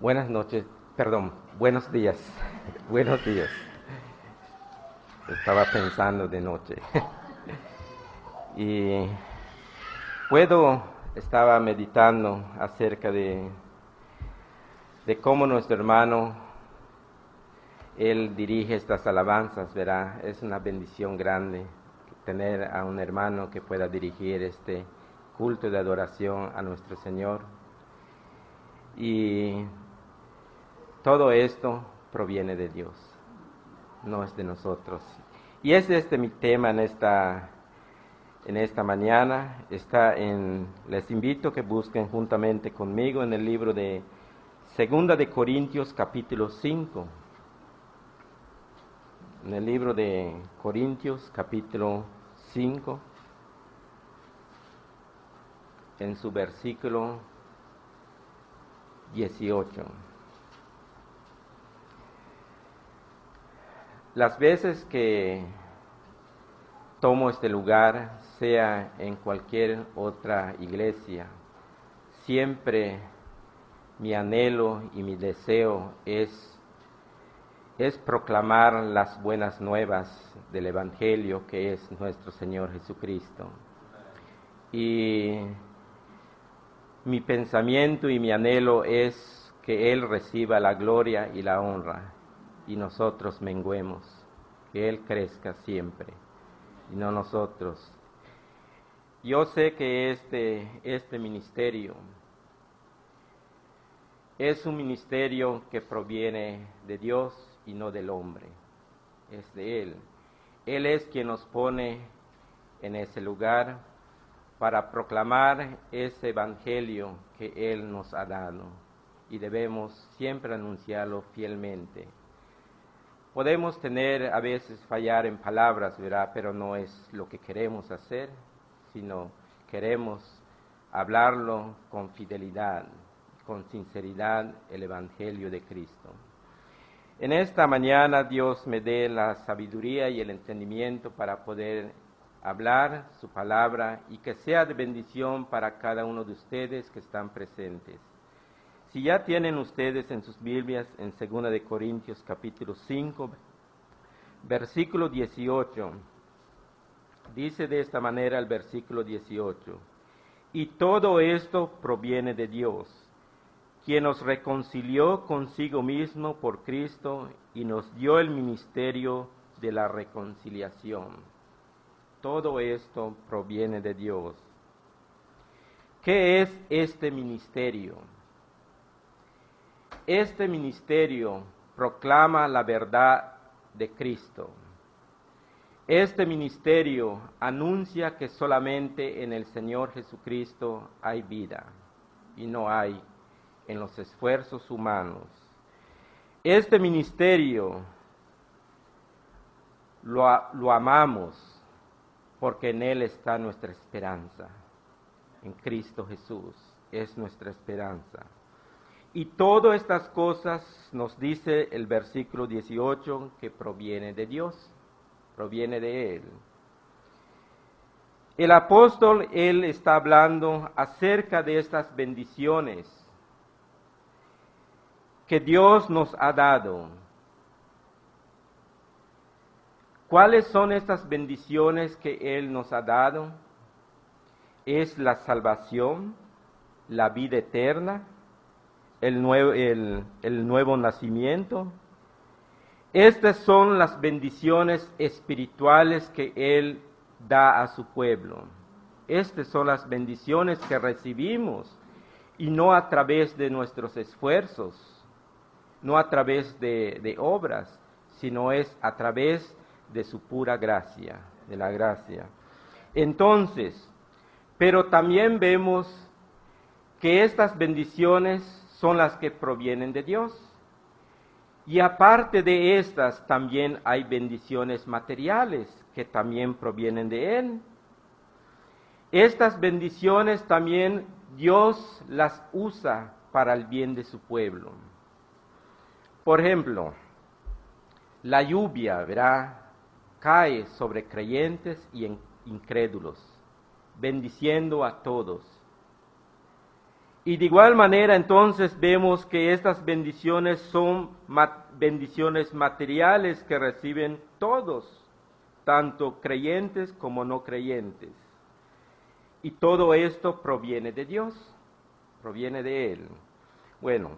Buenas noches, perdón, buenos días, buenos días. Estaba pensando de noche. y puedo, estaba meditando acerca de, de cómo nuestro hermano, él dirige estas alabanzas, ¿verdad? Es una bendición grande tener a un hermano que pueda dirigir este culto de adoración a nuestro Señor. Y todo esto proviene de Dios, no es de nosotros. Y es este mi tema en esta, en esta mañana. Está en, les invito a que busquen juntamente conmigo en el libro de Segunda de Corintios capítulo 5. En el libro de Corintios capítulo 5, en su versículo 18. Las veces que tomo este lugar, sea en cualquier otra iglesia, siempre mi anhelo y mi deseo es, es proclamar las buenas nuevas del Evangelio que es nuestro Señor Jesucristo. Y mi pensamiento y mi anhelo es que Él reciba la gloria y la honra y nosotros menguemos, que Él crezca siempre y no nosotros. Yo sé que este, este ministerio es un ministerio que proviene de Dios y no del hombre, es de Él. Él es quien nos pone en ese lugar para proclamar ese evangelio que Él nos ha dado y debemos siempre anunciarlo fielmente. Podemos tener a veces fallar en palabras, ¿verdad? Pero no es lo que queremos hacer, sino queremos hablarlo con fidelidad, con sinceridad el Evangelio de Cristo. En esta mañana Dios me dé la sabiduría y el entendimiento para poder hablar su palabra y que sea de bendición para cada uno de ustedes que están presentes. Si ya tienen ustedes en sus Biblias en 2 de Corintios capítulo 5, versículo 18, dice de esta manera el versículo 18, y todo esto proviene de Dios, quien nos reconcilió consigo mismo por Cristo y nos dio el ministerio de la reconciliación. Todo esto proviene de Dios. ¿Qué es este ministerio? Este ministerio proclama la verdad de Cristo. Este ministerio anuncia que solamente en el Señor Jesucristo hay vida y no hay en los esfuerzos humanos. Este ministerio lo, amamos porque en Él está nuestra esperanza. En Cristo Jesús es nuestra esperanza. Y todas estas cosas nos dice el versículo 18 que proviene de Dios, proviene de Él. El apóstol, él está hablando acerca de estas bendiciones que Dios nos ha dado. ¿Cuáles son estas bendiciones que Él nos ha dado? Es la salvación, la vida eterna, el nuevo, el, nuevo nacimiento. Estas son las bendiciones espirituales que Él da a su pueblo. Estas son las bendiciones que recibimos y no a través de nuestros esfuerzos, no a través de, de obras, sino es a través de su pura gracia, de la gracia. Entonces, pero también vemos que estas bendiciones son las que provienen de Dios. Y aparte de estas, también hay bendiciones materiales que también provienen de Él. Estas bendiciones también Dios las usa para el bien de su pueblo. Por ejemplo, la lluvia, verá, cae sobre creyentes y incrédulos, bendiciendo a todos. Y de igual manera entonces vemos que estas bendiciones son bendiciones materiales que reciben todos, tanto creyentes como no creyentes. Y todo esto proviene de Dios, proviene de Él. Bueno,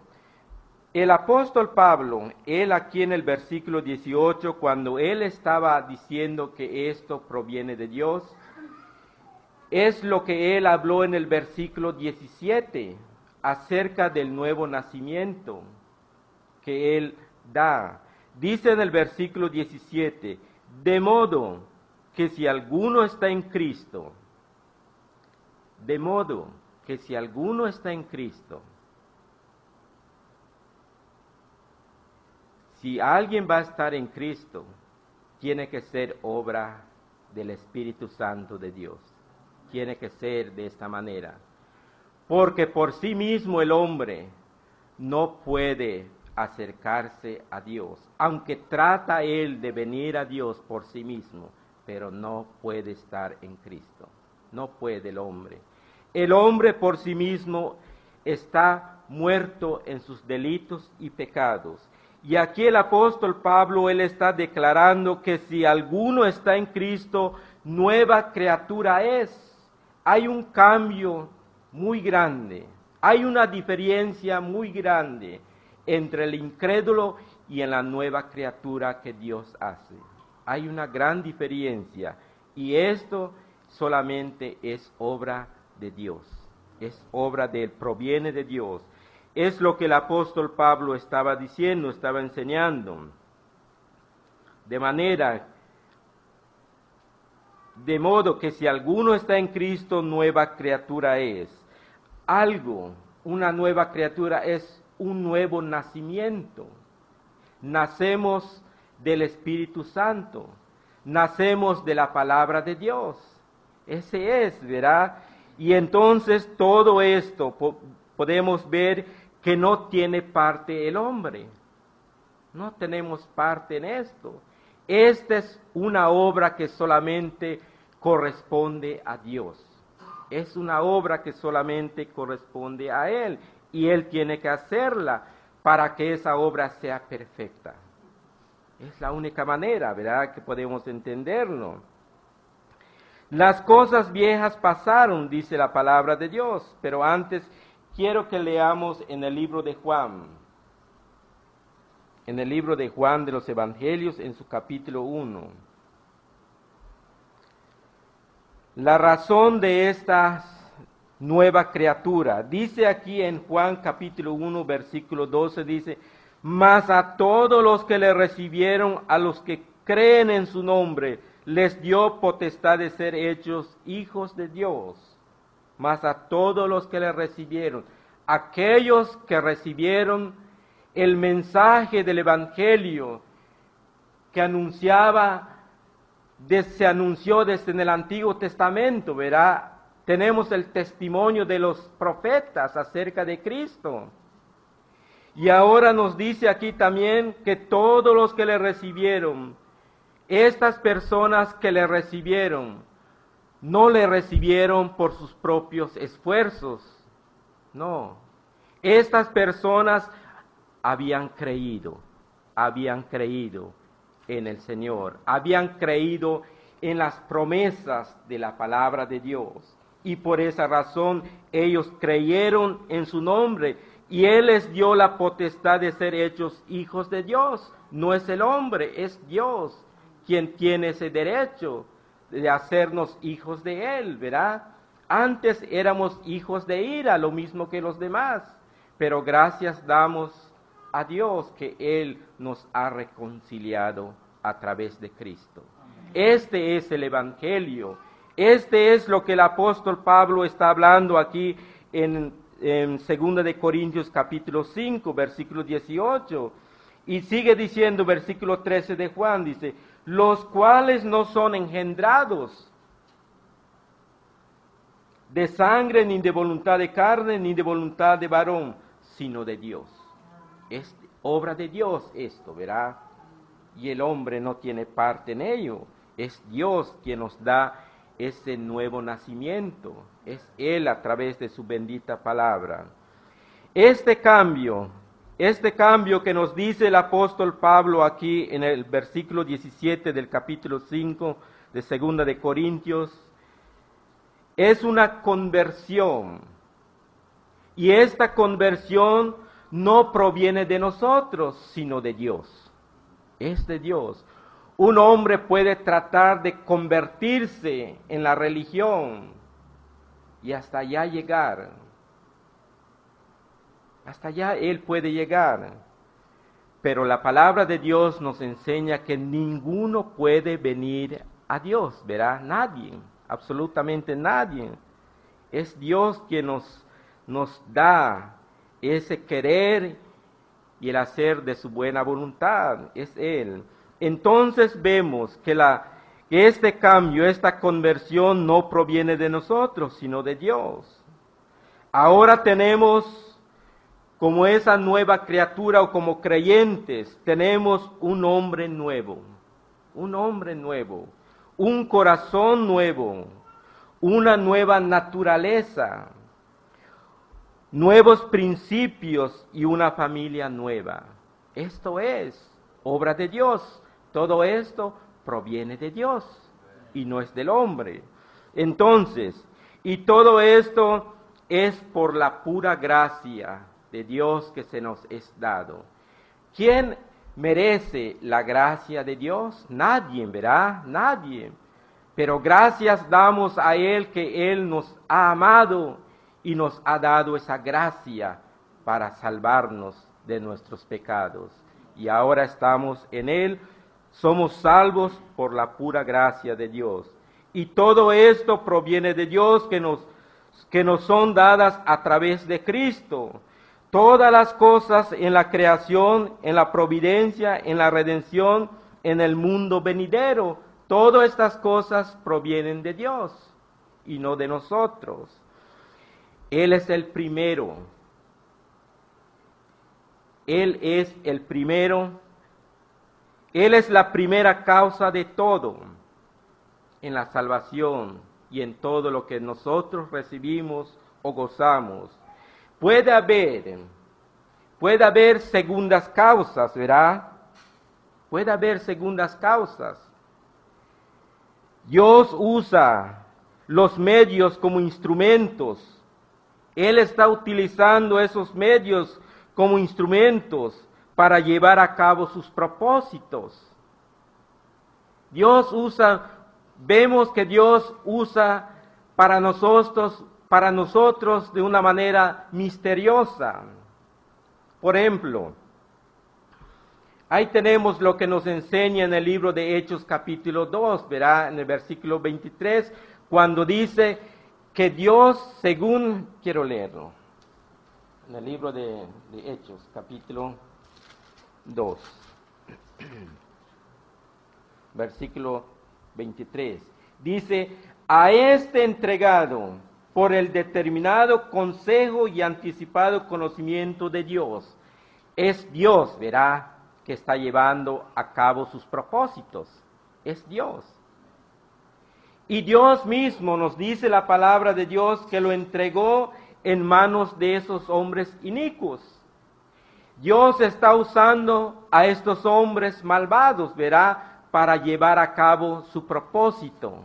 el apóstol Pablo, él aquí en el versículo 18, cuando él estaba diciendo que esto proviene de Dios, es lo que él habló en el versículo 17 acerca del nuevo nacimiento que él da. Dice en el versículo 17, de modo que si alguno está en Cristo, de modo que si alguno está en Cristo, si alguien va a estar en Cristo, tiene que ser obra del Espíritu Santo de Dios tiene que ser de esta manera. Porque por sí mismo el hombre no puede acercarse a Dios, aunque trata él de venir a Dios por sí mismo, pero no puede estar en Cristo. No puede el hombre. El hombre por sí mismo está muerto en sus delitos y pecados. Y aquí el apóstol Pablo, él está declarando que si alguno está en Cristo, nueva criatura es hay un cambio muy grande, hay una diferencia muy grande entre el incrédulo y en la nueva criatura que Dios hace. Hay una gran diferencia y esto solamente es obra de Dios, es obra de él, proviene de Dios. Es lo que el apóstol Pablo estaba diciendo, estaba enseñando. De manera de modo que si alguno está en Cristo, nueva criatura es. Algo, una nueva criatura es un nuevo nacimiento. Nacemos del Espíritu Santo. Nacemos de la palabra de Dios. Ese es, ¿verdad? Y entonces todo esto podemos ver que no tiene parte el hombre. No tenemos parte en esto. Esta es una obra que solamente corresponde a Dios. Es una obra que solamente corresponde a Él y Él tiene que hacerla para que esa obra sea perfecta. Es la única manera, ¿verdad?, que podemos entenderlo. Las cosas viejas pasaron, dice la palabra de Dios, pero antes quiero que leamos en el libro de Juan en el libro de Juan de los Evangelios en su capítulo 1. La razón de esta nueva criatura. Dice aquí en Juan capítulo 1 versículo 12, dice, mas a todos los que le recibieron, a los que creen en su nombre, les dio potestad de ser hechos hijos de Dios. Mas a todos los que le recibieron, aquellos que recibieron el mensaje del Evangelio que anunciaba, se anunció desde el Antiguo Testamento, verá, tenemos el testimonio de los profetas acerca de Cristo. Y ahora nos dice aquí también que todos los que le recibieron, estas personas que le recibieron, no le recibieron por sus propios esfuerzos, no. Estas personas habían creído, habían creído en el Señor, habían creído en las promesas de la palabra de Dios. Y por esa razón ellos creyeron en su nombre y Él les dio la potestad de ser hechos hijos de Dios. No es el hombre, es Dios quien tiene ese derecho de hacernos hijos de Él, ¿verdad? Antes éramos hijos de ira, lo mismo que los demás, pero gracias damos a Dios que Él nos ha reconciliado a través de Cristo. Este es el Evangelio. Este es lo que el apóstol Pablo está hablando aquí en, en 2 de Corintios capítulo 5, versículo 18. Y sigue diciendo versículo 13 de Juan, dice, los cuales no son engendrados de sangre, ni de voluntad de carne, ni de voluntad de varón, sino de Dios. Es obra de Dios esto, ¿verdad? Y el hombre no tiene parte en ello. Es Dios quien nos da ese nuevo nacimiento. Es Él a través de su bendita palabra. Este cambio, este cambio que nos dice el apóstol Pablo aquí en el versículo 17 del capítulo 5 de Segunda de Corintios, es una conversión. Y esta conversión no proviene de nosotros, sino de Dios. Es de Dios. Un hombre puede tratar de convertirse en la religión y hasta allá llegar. Hasta allá él puede llegar. Pero la palabra de Dios nos enseña que ninguno puede venir a Dios, ¿verá? Nadie, absolutamente nadie. Es Dios quien nos, nos da ese querer y el hacer de su buena voluntad, es Él. Entonces vemos que, la, que este cambio, esta conversión no proviene de nosotros, sino de Dios. Ahora tenemos como esa nueva criatura o como creyentes, tenemos un hombre nuevo, un hombre nuevo, un corazón nuevo, una nueva naturaleza nuevos principios y una familia nueva. Esto es obra de Dios. Todo esto proviene de Dios y no es del hombre. Entonces, y todo esto es por la pura gracia de Dios que se nos es dado. ¿Quién merece la gracia de Dios? Nadie, ¿verdad? Nadie. Pero gracias damos a Él que Él nos ha amado y nos ha dado esa gracia para salvarnos de nuestros pecados. Y ahora estamos en Él, somos salvos por la pura gracia de Dios. Y todo esto proviene de Dios que nos, que nos son dadas a través de Cristo. Todas las cosas en la creación, en la providencia, en la redención, en el mundo venidero, todas estas cosas provienen de Dios y no de nosotros. Él es el primero. Él es el primero. Él es la primera causa de todo en la salvación y en todo lo que nosotros recibimos o gozamos. Puede haber, puede haber segundas causas, ¿verdad? Puede haber segundas causas. Dios usa los medios como instrumentos él está utilizando esos medios como instrumentos para llevar a cabo sus propósitos. Dios usa, vemos que Dios usa para nosotros, para nosotros de una manera misteriosa. Por ejemplo, ahí tenemos lo que nos enseña en el libro de Hechos capítulo 2, verá en el versículo 23, cuando dice, que Dios, según, quiero leerlo, en el libro de, Hechos, capítulo 2, versículo 23, dice, a este entregado por el determinado consejo y anticipado conocimiento de Dios, es Dios, verá, que está llevando a cabo sus propósitos, es Dios. Y Dios mismo nos dice la palabra de Dios que lo entregó en manos de esos hombres inicuos. Dios está usando a estos hombres malvados, verá, para llevar a cabo su propósito,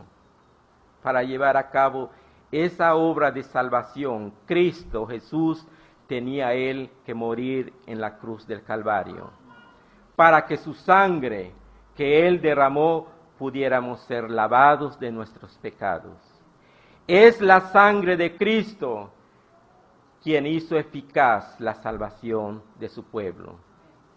para llevar a cabo esa obra de salvación. Cristo Jesús tenía él que morir en la cruz del Calvario, para que su sangre que él derramó pudiéramos ser lavados de nuestros pecados. Es la sangre de Cristo quien hizo eficaz la salvación de su pueblo.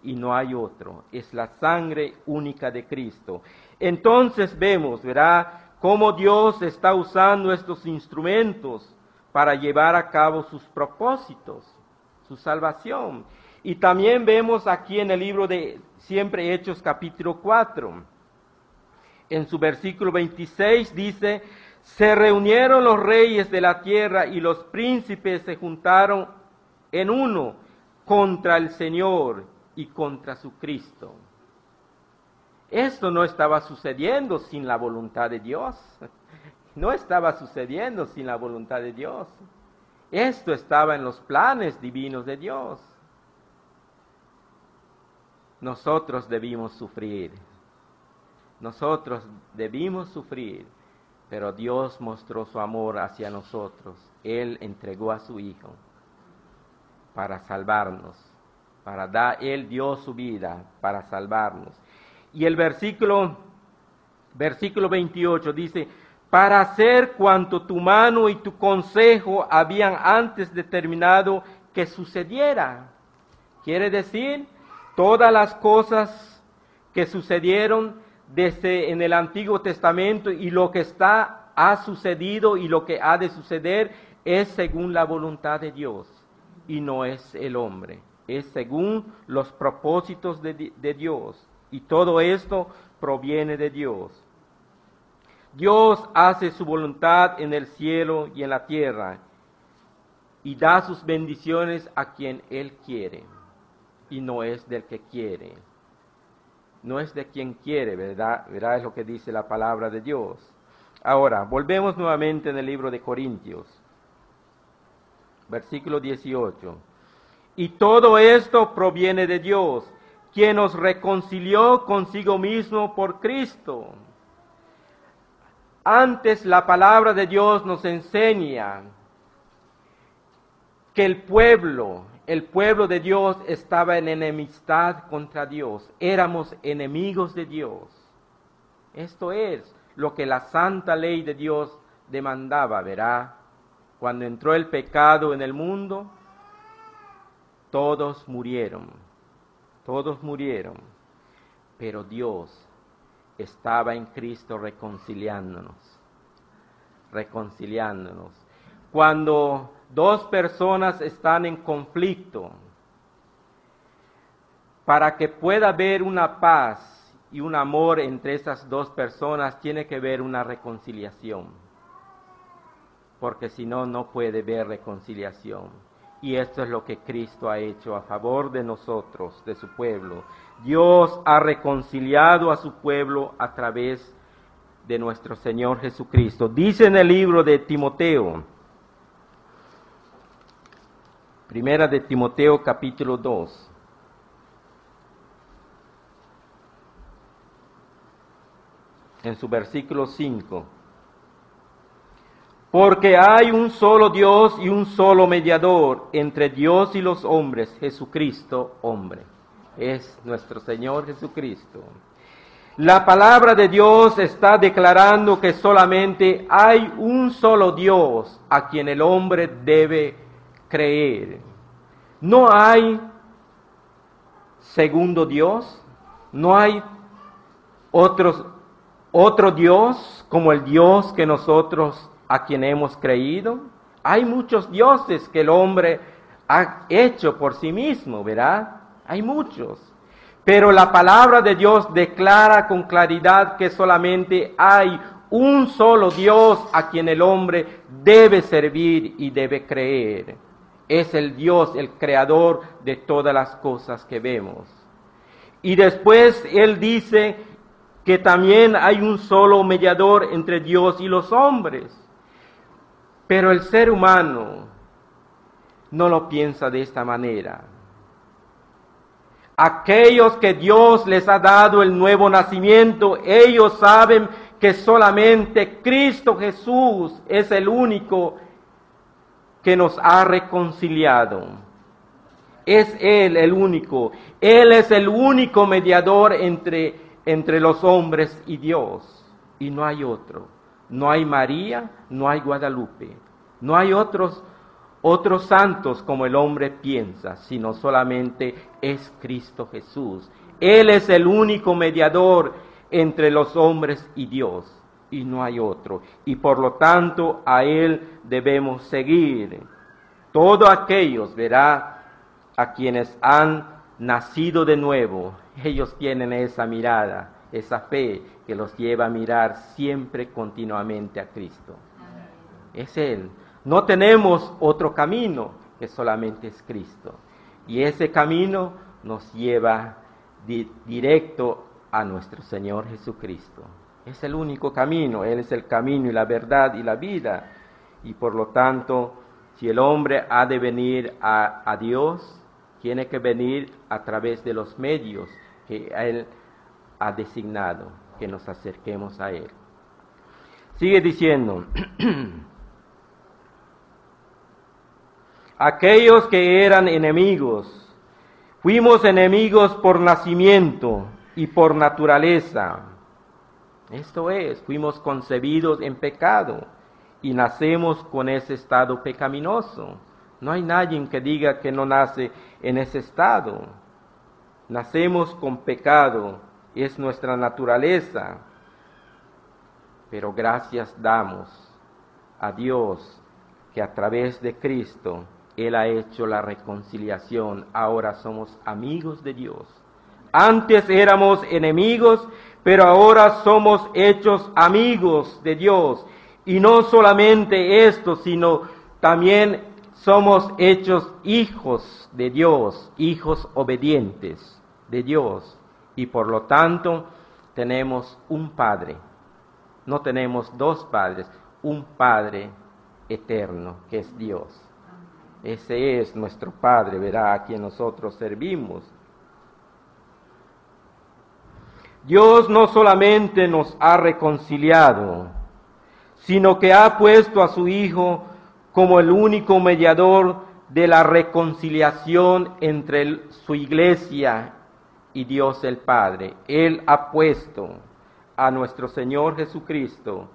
Y no hay otro, es la sangre única de Cristo. Entonces vemos, verá, cómo Dios está usando estos instrumentos para llevar a cabo sus propósitos, su salvación. Y también vemos aquí en el libro de siempre Hechos capítulo 4 en su versículo 26 dice, se reunieron los reyes de la tierra y los príncipes se juntaron en uno contra el Señor y contra su Cristo. Esto no estaba sucediendo sin la voluntad de Dios. No estaba sucediendo sin la voluntad de Dios. Esto estaba en los planes divinos de Dios. Nosotros debimos sufrir. Nosotros debimos sufrir, pero Dios mostró su amor hacia nosotros. Él entregó a su Hijo para salvarnos, para dar, Él dio su vida para salvarnos. Y el versículo, versículo 28 dice, para hacer cuanto tu mano y tu consejo habían antes determinado que sucediera. Quiere decir, todas las cosas que sucedieron desde en el Antiguo Testamento y lo que está ha sucedido y lo que ha de suceder es según la voluntad de Dios y no es el hombre, es según los propósitos de, de Dios y todo esto proviene de Dios. Dios hace su voluntad en el cielo y en la tierra y da sus bendiciones a quien Él quiere y no es del que quiere. No es de quien quiere, ¿verdad? ¿verdad? Es lo que dice la palabra de Dios. Ahora, volvemos nuevamente en el libro de Corintios, versículo 18. Y todo esto proviene de Dios, quien nos reconcilió consigo mismo por Cristo antes la palabra de Dios nos enseña que el pueblo, el pueblo de Dios estaba en enemistad contra Dios. Éramos enemigos de Dios. Esto es lo que la santa ley de Dios demandaba, verá. Cuando entró el pecado en el mundo, todos murieron, todos murieron, pero Dios estaba en Cristo reconciliándonos, reconciliándonos. Cuando dos personas están en conflicto, para que pueda haber una paz y un amor entre esas dos personas, tiene que haber una reconciliación, porque si no, no puede haber reconciliación. Y esto es lo que Cristo ha hecho a favor de nosotros, de su pueblo. Dios ha reconciliado a su pueblo a través de nuestro Señor Jesucristo. Dice en el libro de Timoteo, primera de Timoteo capítulo 2. En su versículo 5. Porque hay un solo Dios y un solo mediador entre Dios y los hombres, Jesucristo, hombre. Es nuestro Señor Jesucristo. La palabra de Dios está declarando que solamente hay un solo Dios a quien el hombre debe creer. No hay segundo Dios, no hay otros, otro Dios como el Dios que nosotros a quien hemos creído. Hay muchos dioses que el hombre ha hecho por sí mismo, ¿verdad? Hay muchos. Pero la palabra de Dios declara con claridad que solamente hay un solo Dios a quien el hombre debe servir y debe creer. Es el Dios, el creador de todas las cosas que vemos. Y después Él dice que también hay un solo mediador entre Dios y los hombres. Pero el ser humano no lo piensa de esta manera. Aquellos que Dios les ha dado el nuevo nacimiento, ellos saben que solamente Cristo Jesús es el único que nos ha reconciliado. Es Él el único. Él es el único mediador entre, entre los hombres y Dios. Y no hay otro. No hay María, no hay Guadalupe, no hay otros otros santos como el hombre piensa, sino solamente es Cristo Jesús. Él es el único mediador entre los hombres y Dios, y no hay otro. Y por lo tanto a Él debemos seguir. Todos aquellos, verá, a quienes han nacido de nuevo, ellos tienen esa mirada esa fe que los lleva a mirar siempre continuamente a Cristo. Es Él. No tenemos otro camino que solamente es Cristo. Y ese camino nos lleva directo a nuestro Señor Jesucristo. Es el único camino, Él es el camino y la verdad y la vida. Y por lo tanto, Si el hombre ha de venir a, a Dios, tiene que venir a través de los medios que Él ha designado, que nos acerquemos a Él. Sigue diciendo, aquellos que eran enemigos, fuimos enemigos por nacimiento y por naturaleza. Esto es, fuimos concebidos en pecado y nacemos con ese estado pecaminoso. No hay nadie que diga que no nace en ese estado. Nacemos con pecado, es nuestra naturaleza. Pero gracias damos a Dios que a través de Cristo Él ha hecho la reconciliación. Ahora somos amigos de Dios. Antes éramos enemigos, pero ahora somos hechos amigos de Dios. Y no solamente esto, sino también somos hechos hijos de Dios, hijos obedientes de Dios. Y por lo tanto tenemos un Padre. No tenemos dos padres, un Padre eterno, que es Dios. Ese es nuestro Padre, verá, a quien nosotros servimos. Dios no solamente nos ha reconciliado, sino que ha puesto a su Hijo como el único mediador de la reconciliación entre su iglesia y Dios el Padre. Él ha puesto a nuestro Señor Jesucristo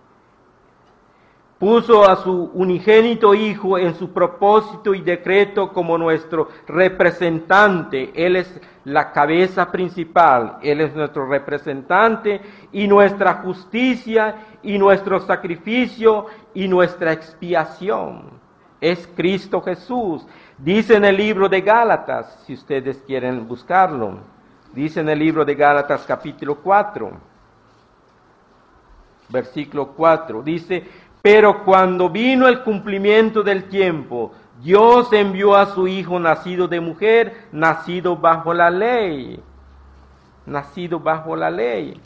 puso a su unigénito Hijo en su propósito y decreto como nuestro representante. Él es la cabeza principal, Él es nuestro representante y nuestra justicia y nuestro sacrificio y nuestra expiación. Es Cristo Jesús. Dice en el libro de Gálatas, si ustedes quieren buscarlo, dice en el libro de Gálatas capítulo 4, versículo 4, dice, pero cuando vino el cumplimiento del tiempo, Dios envió a su Hijo nacido de mujer, nacido bajo la ley. Nacido bajo la ley.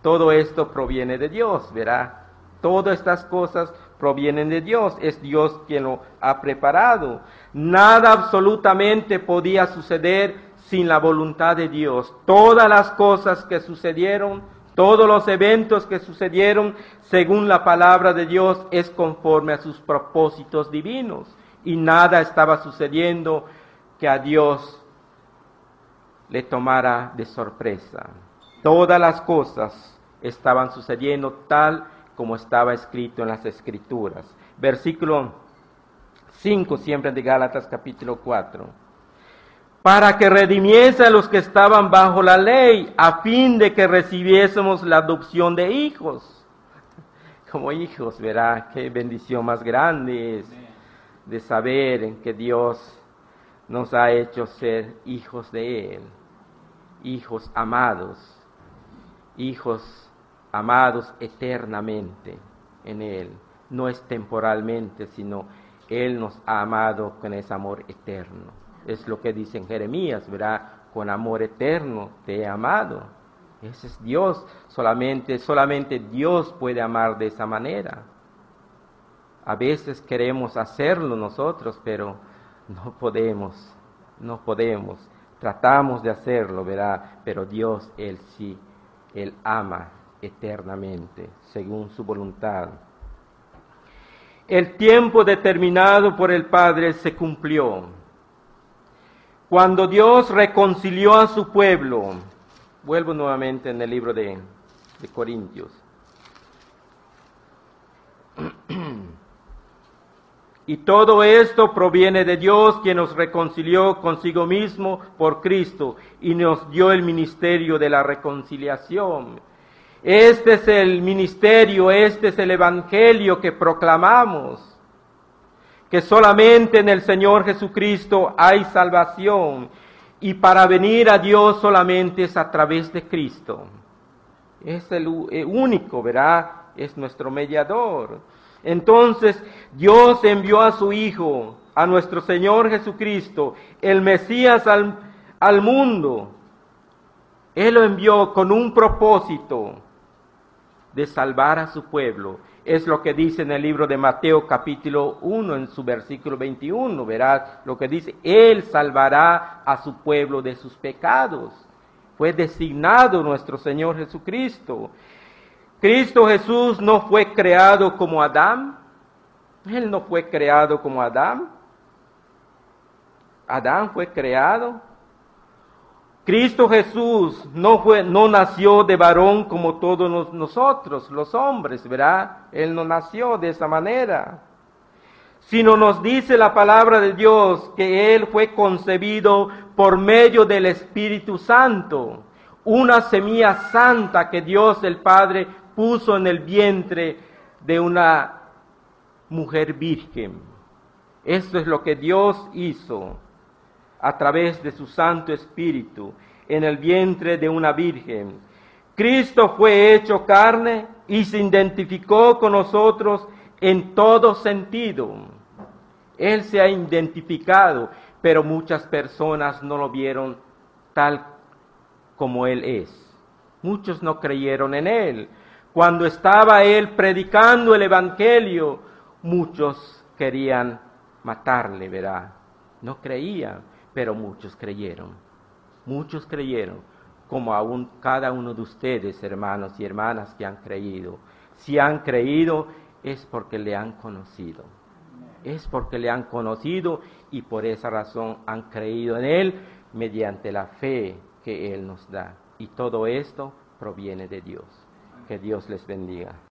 Todo esto proviene de Dios, verá. Todas estas cosas provienen de Dios. Es Dios quien lo ha preparado. Nada absolutamente podía suceder sin la voluntad de Dios. Todas las cosas que sucedieron todos los eventos que sucedieron según la palabra de Dios es conforme a sus propósitos divinos y nada estaba sucediendo que a Dios le tomara de sorpresa. Todas las cosas estaban sucediendo tal como estaba escrito en las escrituras. Versículo 5 siempre de Gálatas capítulo 4 para que redimiese a los que estaban bajo la ley, a fin de que recibiésemos la adopción de hijos. Como hijos, verá qué bendición más grande es de saber que Dios nos ha hecho ser hijos de Él, hijos amados, hijos amados eternamente en Él, no es temporalmente, sino Él nos ha amado con ese amor eterno. Es lo que dice en Jeremías, verá, con amor eterno te he amado. Ese es Dios, solamente, solamente Dios puede amar de esa manera. A veces queremos hacerlo nosotros, pero no podemos, no podemos. Tratamos de hacerlo, verá, pero Dios, Él sí, Él ama eternamente, según su voluntad. El tiempo determinado por el Padre se cumplió. Cuando Dios reconcilió a su pueblo, vuelvo nuevamente en el libro de, de Corintios. Y todo esto proviene de Dios, quien nos reconcilió consigo mismo por Cristo y nos dio el ministerio de la reconciliación. Este es el ministerio, este es el evangelio que proclamamos que solamente en el Señor Jesucristo hay salvación y para venir a Dios solamente es a través de Cristo. Es el único, ¿verdad? Es nuestro mediador. Entonces Dios envió a su Hijo, a nuestro Señor Jesucristo, el Mesías al, al mundo. Él lo envió con un propósito de salvar a su pueblo Es lo que dice en el libro de Mateo capítulo 1 en su versículo 21, verás lo que dice, Él salvará a su pueblo de sus pecados. Fue designado nuestro Señor Jesucristo. Cristo Jesús no fue creado como Adán. Él no fue creado como Adán. Adán fue creado Cristo Jesús no, fue, no nació de varón como todos nosotros, los hombres, ¿verdad? Él no nació de esa manera. Sino nos dice la palabra de Dios que Él fue concebido por medio del Espíritu Santo, una semilla santa que Dios el Padre puso en el vientre de una mujer virgen. Esto es lo que Dios hizo a través de su Santo Espíritu en el vientre de una virgen. Cristo fue hecho carne y se identificó con nosotros en todo sentido. Él se ha identificado, pero muchas personas no lo vieron tal como Él es. Muchos no creyeron en Él. Cuando estaba Él predicando el Evangelio, muchos querían matarle, ¿verdad? No creían pero muchos creyeron. Muchos creyeron, como aún cada uno de ustedes, hermanos y hermanas, que han creído. Si han creído es porque le han conocido. Es porque le han conocido y por esa razón han creído en Él mediante la fe que Él nos da. Y todo esto proviene de Dios. Que Dios les bendiga.